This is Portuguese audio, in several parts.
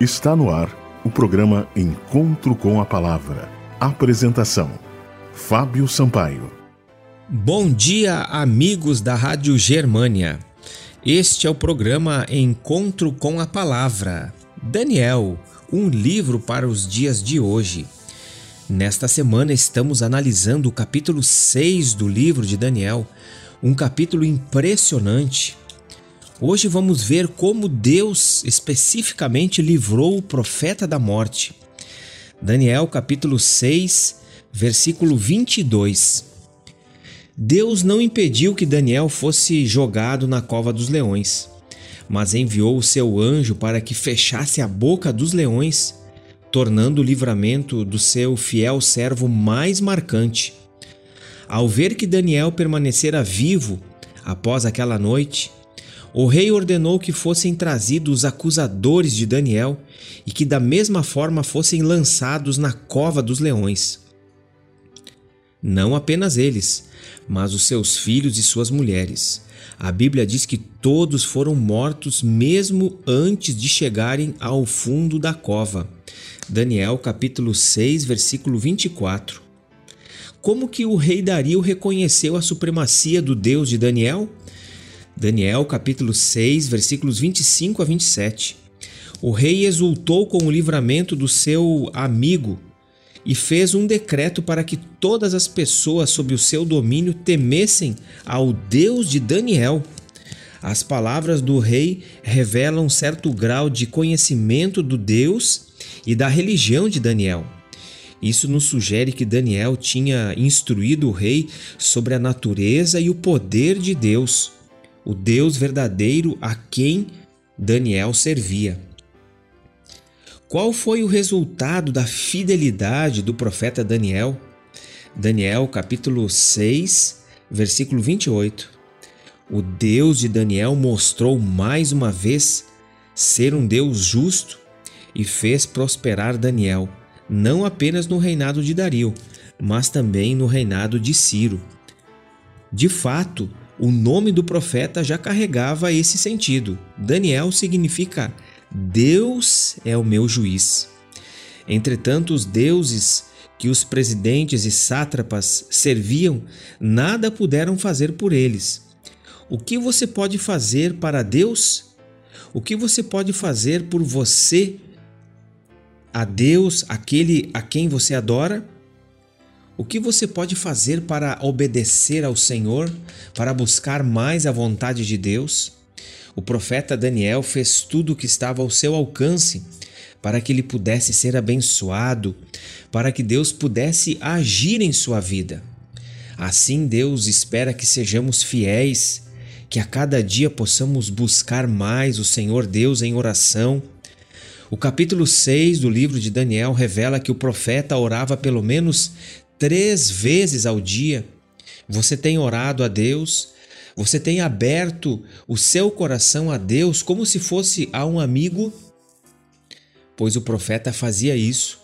Está no ar o programa Encontro com a Palavra. Apresentação: Fábio Sampaio. Bom dia, amigos da Rádio Germânia. Este é o programa Encontro com a Palavra. Daniel, um livro para os dias de hoje. Nesta semana estamos analisando o capítulo 6 do livro de Daniel, um capítulo impressionante. Hoje vamos ver como Deus especificamente livrou o profeta da morte. Daniel capítulo 6, versículo 22. Deus não impediu que Daniel fosse jogado na cova dos leões, mas enviou o seu anjo para que fechasse a boca dos leões tornando o livramento do seu fiel servo mais marcante. Ao ver que Daniel permanecera vivo após aquela noite, o rei ordenou que fossem trazidos os acusadores de Daniel e que da mesma forma fossem lançados na cova dos leões. Não apenas eles, mas os seus filhos e suas mulheres. A Bíblia diz que todos foram mortos mesmo antes de chegarem ao fundo da cova. Daniel capítulo 6, versículo 24. Como que o rei Dario reconheceu a supremacia do Deus de Daniel? Daniel capítulo 6, versículos 25 a 27. O rei exultou com o livramento do seu amigo e fez um decreto para que todas as pessoas sob o seu domínio temessem ao Deus de Daniel. As palavras do rei revelam certo grau de conhecimento do Deus e da religião de Daniel. Isso nos sugere que Daniel tinha instruído o rei sobre a natureza e o poder de Deus, o Deus verdadeiro a quem Daniel servia. Qual foi o resultado da fidelidade do profeta Daniel? Daniel, capítulo 6, versículo 28. O Deus de Daniel mostrou mais uma vez ser um Deus justo e fez prosperar Daniel, não apenas no reinado de Dario, mas também no reinado de Ciro. De fato, o nome do profeta já carregava esse sentido. Daniel significa Deus é o meu juiz. Entretanto, os deuses que os presidentes e sátrapas serviam nada puderam fazer por eles. O que você pode fazer para Deus? O que você pode fazer por você a Deus, aquele a quem você adora? O que você pode fazer para obedecer ao Senhor, para buscar mais a vontade de Deus? O profeta Daniel fez tudo o que estava ao seu alcance para que ele pudesse ser abençoado, para que Deus pudesse agir em sua vida. Assim, Deus espera que sejamos fiéis, que a cada dia possamos buscar mais o Senhor Deus em oração o capítulo 6 do livro de Daniel revela que o profeta orava pelo menos três vezes ao dia. Você tem orado a Deus? Você tem aberto o seu coração a Deus como se fosse a um amigo? Pois o profeta fazia isso.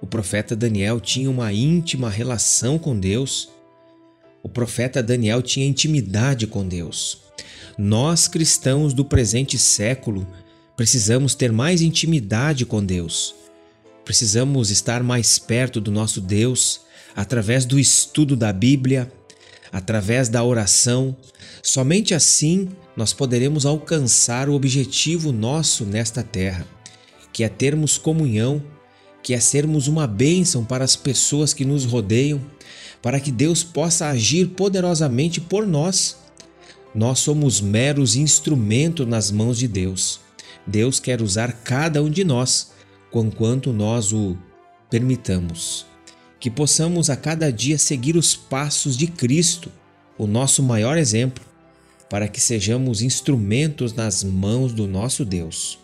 O profeta Daniel tinha uma íntima relação com Deus. O profeta Daniel tinha intimidade com Deus. Nós cristãos do presente século Precisamos ter mais intimidade com Deus. Precisamos estar mais perto do nosso Deus através do estudo da Bíblia, através da oração. Somente assim nós poderemos alcançar o objetivo nosso nesta terra, que é termos comunhão, que é sermos uma bênção para as pessoas que nos rodeiam, para que Deus possa agir poderosamente por nós. Nós somos meros instrumentos nas mãos de Deus. Deus quer usar cada um de nós, quanto nós o permitamos. Que possamos a cada dia seguir os passos de Cristo, o nosso maior exemplo, para que sejamos instrumentos nas mãos do nosso Deus.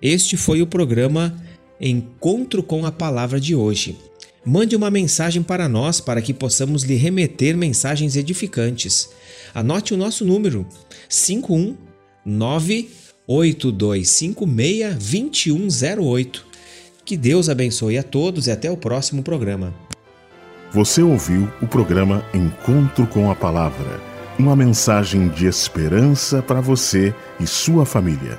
Este foi o programa Encontro com a Palavra de hoje. Mande uma mensagem para nós para que possamos lhe remeter mensagens edificantes. Anote o nosso número 519 8256-2108. Que Deus abençoe a todos e até o próximo programa. Você ouviu o programa Encontro com a Palavra uma mensagem de esperança para você e sua família.